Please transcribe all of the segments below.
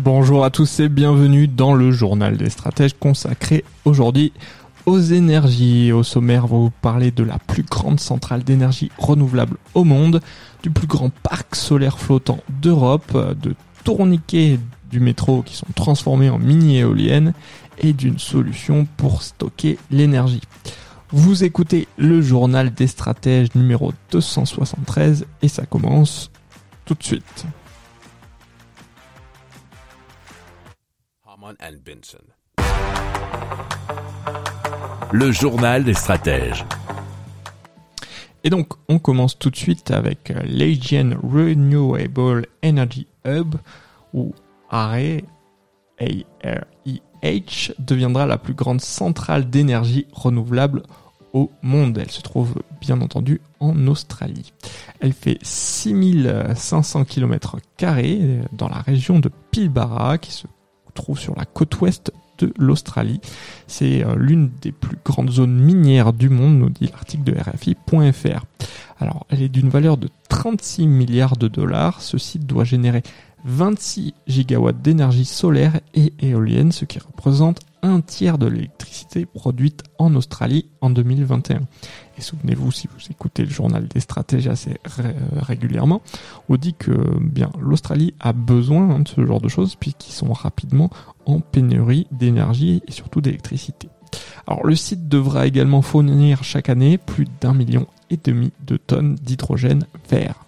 Bonjour à tous et bienvenue dans le journal des stratèges consacré aujourd'hui aux énergies. Au sommaire, on va vous parler de la plus grande centrale d'énergie renouvelable au monde, du plus grand parc solaire flottant d'Europe, de tourniquets du métro qui sont transformés en mini-éoliennes et d'une solution pour stocker l'énergie. Vous écoutez le journal des stratèges numéro 273 et ça commence tout de suite. Le journal des stratèges. Et donc, on commence tout de suite avec euh, l'Asian Renewable Energy Hub, ou AREH, AREH, deviendra la plus grande centrale d'énergie renouvelable au monde. Elle se trouve bien entendu en Australie. Elle fait 6500 km dans la région de Pilbara, qui se trouve sur la côte ouest de l'Australie. C'est euh, l'une des plus grandes zones minières du monde, nous dit l'article de RFI.fr. Alors, elle est d'une valeur de 36 milliards de dollars. Ce site doit générer 26 gigawatts d'énergie solaire et éolienne, ce qui représente un tiers de l'électricité produite en Australie en 2021. Et souvenez-vous, si vous écoutez le journal des stratégies assez régulièrement, on dit que bien l'Australie a besoin de ce genre de choses puisqu'ils sont rapidement en pénurie d'énergie et surtout d'électricité. Alors le site devra également fournir chaque année plus d'un million et demi de tonnes d'hydrogène vert.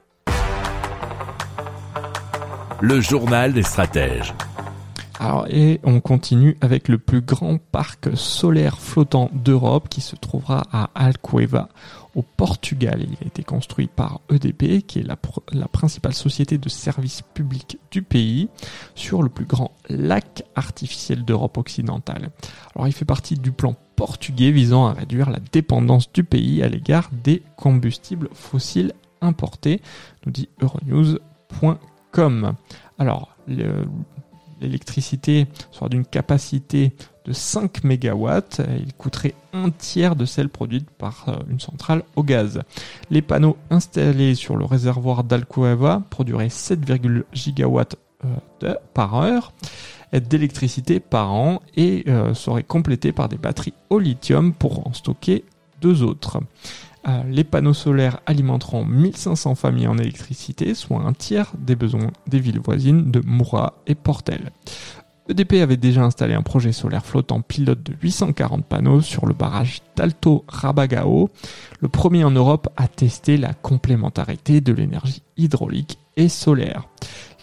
Le journal des stratèges. Alors, et on continue avec le plus grand parc solaire flottant d'Europe qui se trouvera à Alcueva au Portugal. Il a été construit par EDP, qui est la, la principale société de services publics du pays, sur le plus grand lac artificiel d'Europe occidentale. Alors, il fait partie du plan portugais visant à réduire la dépendance du pays à l'égard des combustibles fossiles importés, nous dit Euronews.com comme alors l'électricité sera d'une capacité de 5 MW, il coûterait un tiers de celle produite par euh, une centrale au gaz. Les panneaux installés sur le réservoir d'Alcoeva produiraient 7,1 gigawatts euh, par heure d'électricité par an et euh, seraient complétés par des batteries au lithium pour en stocker deux autres. Euh, les panneaux solaires alimenteront 1500 familles en électricité, soit un tiers des besoins des villes voisines de Moura et Portel. EDP avait déjà installé un projet solaire flottant pilote de 840 panneaux sur le barrage d'Alto Rabagao, le premier en Europe à tester la complémentarité de l'énergie hydraulique et solaire.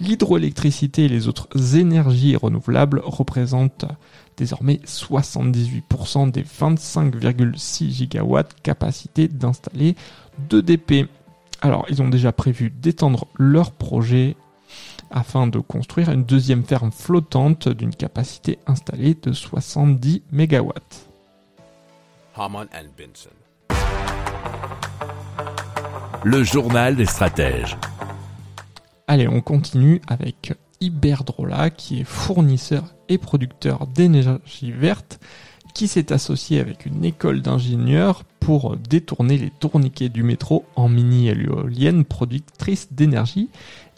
L'hydroélectricité et les autres énergies renouvelables représentent désormais 78% des 25,6 gigawatts capacité d'installer d'EDP. Alors, ils ont déjà prévu d'étendre leur projet afin de construire une deuxième ferme flottante d'une capacité installée de 70 MW. Le journal des stratèges. Allez, on continue avec Iberdrola qui est fournisseur et producteur d'énergie verte qui s'est associé avec une école d'ingénieurs pour détourner les tourniquets du métro en mini-éoliennes productrices d'énergie.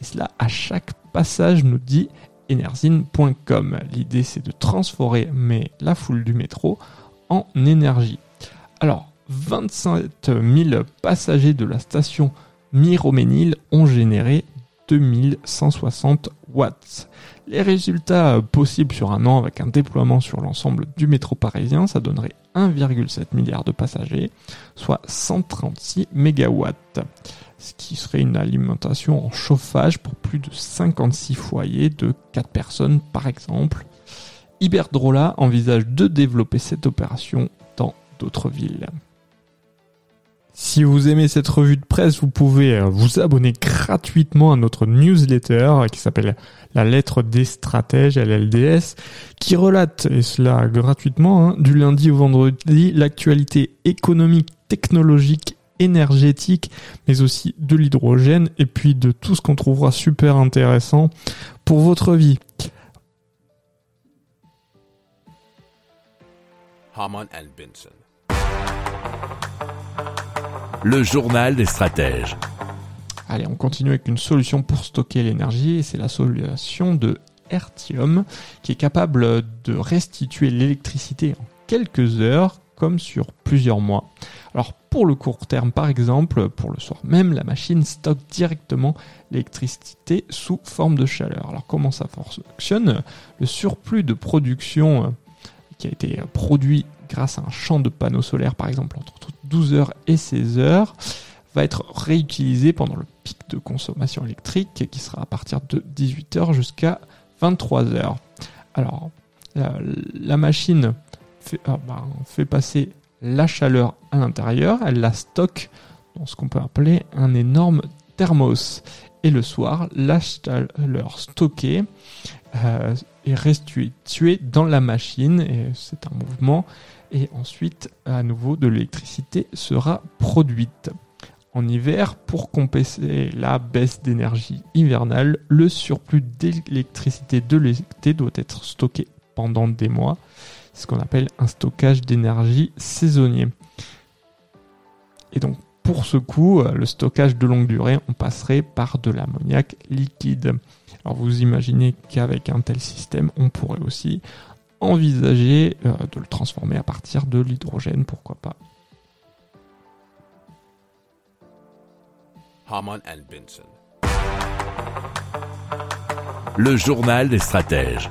Et cela à chaque passage nous dit Enerzine.com. L'idée c'est de transformer la foule du métro en énergie. Alors, 27 000 passagers de la station Miroménil ont généré 2160 watts. Les résultats possibles sur un an avec un déploiement sur l'ensemble du métro parisien, ça donnerait 1,7 milliard de passagers, soit 136 mégawatts, ce qui serait une alimentation en chauffage pour plus de 56 foyers de 4 personnes par exemple. Iberdrola envisage de développer cette opération dans d'autres villes. Si vous aimez cette revue de presse, vous pouvez euh, vous abonner gratuitement à notre newsletter euh, qui s'appelle La lettre des stratèges, LLDS, qui relate, et cela gratuitement, hein, du lundi au vendredi, l'actualité économique, technologique, énergétique, mais aussi de l'hydrogène, et puis de tout ce qu'on trouvera super intéressant pour votre vie. Le journal des stratèges. Allez, on continue avec une solution pour stocker l'énergie, et c'est la solution de Ertium, qui est capable de restituer l'électricité en quelques heures, comme sur plusieurs mois. Alors pour le court terme, par exemple, pour le soir même, la machine stocke directement l'électricité sous forme de chaleur. Alors comment ça fonctionne? Le surplus de production euh, qui a été produit grâce à un champ de panneaux solaires, par exemple, entre 12h et 16h, va être réutilisé pendant le pic de consommation électrique qui sera à partir de 18h jusqu'à 23h. Alors, la, machine fait, ah, bah, fait, passer la chaleur à l'intérieur, elle la stocke dans ce qu'on peut appeler un énorme thermos. Et le soir, la chaleur stockée euh, est restituée dans la machine, et c'est un mouvement et ensuite à nouveau de l'électricité sera produite. En hiver, pour compenser la baisse d'énergie hivernale, le surplus d'électricité de l'été doit être stocké pendant des mois, ce qu'on appelle un stockage d'énergie saisonnier. Et donc pour ce coup, le stockage de longue durée, on passerait par de l'ammoniac liquide. Alors vous imaginez qu'avec un tel système, on pourrait aussi envisager euh, de le transformer à partir de l'hydrogène, pourquoi pas. Le journal des stratèges.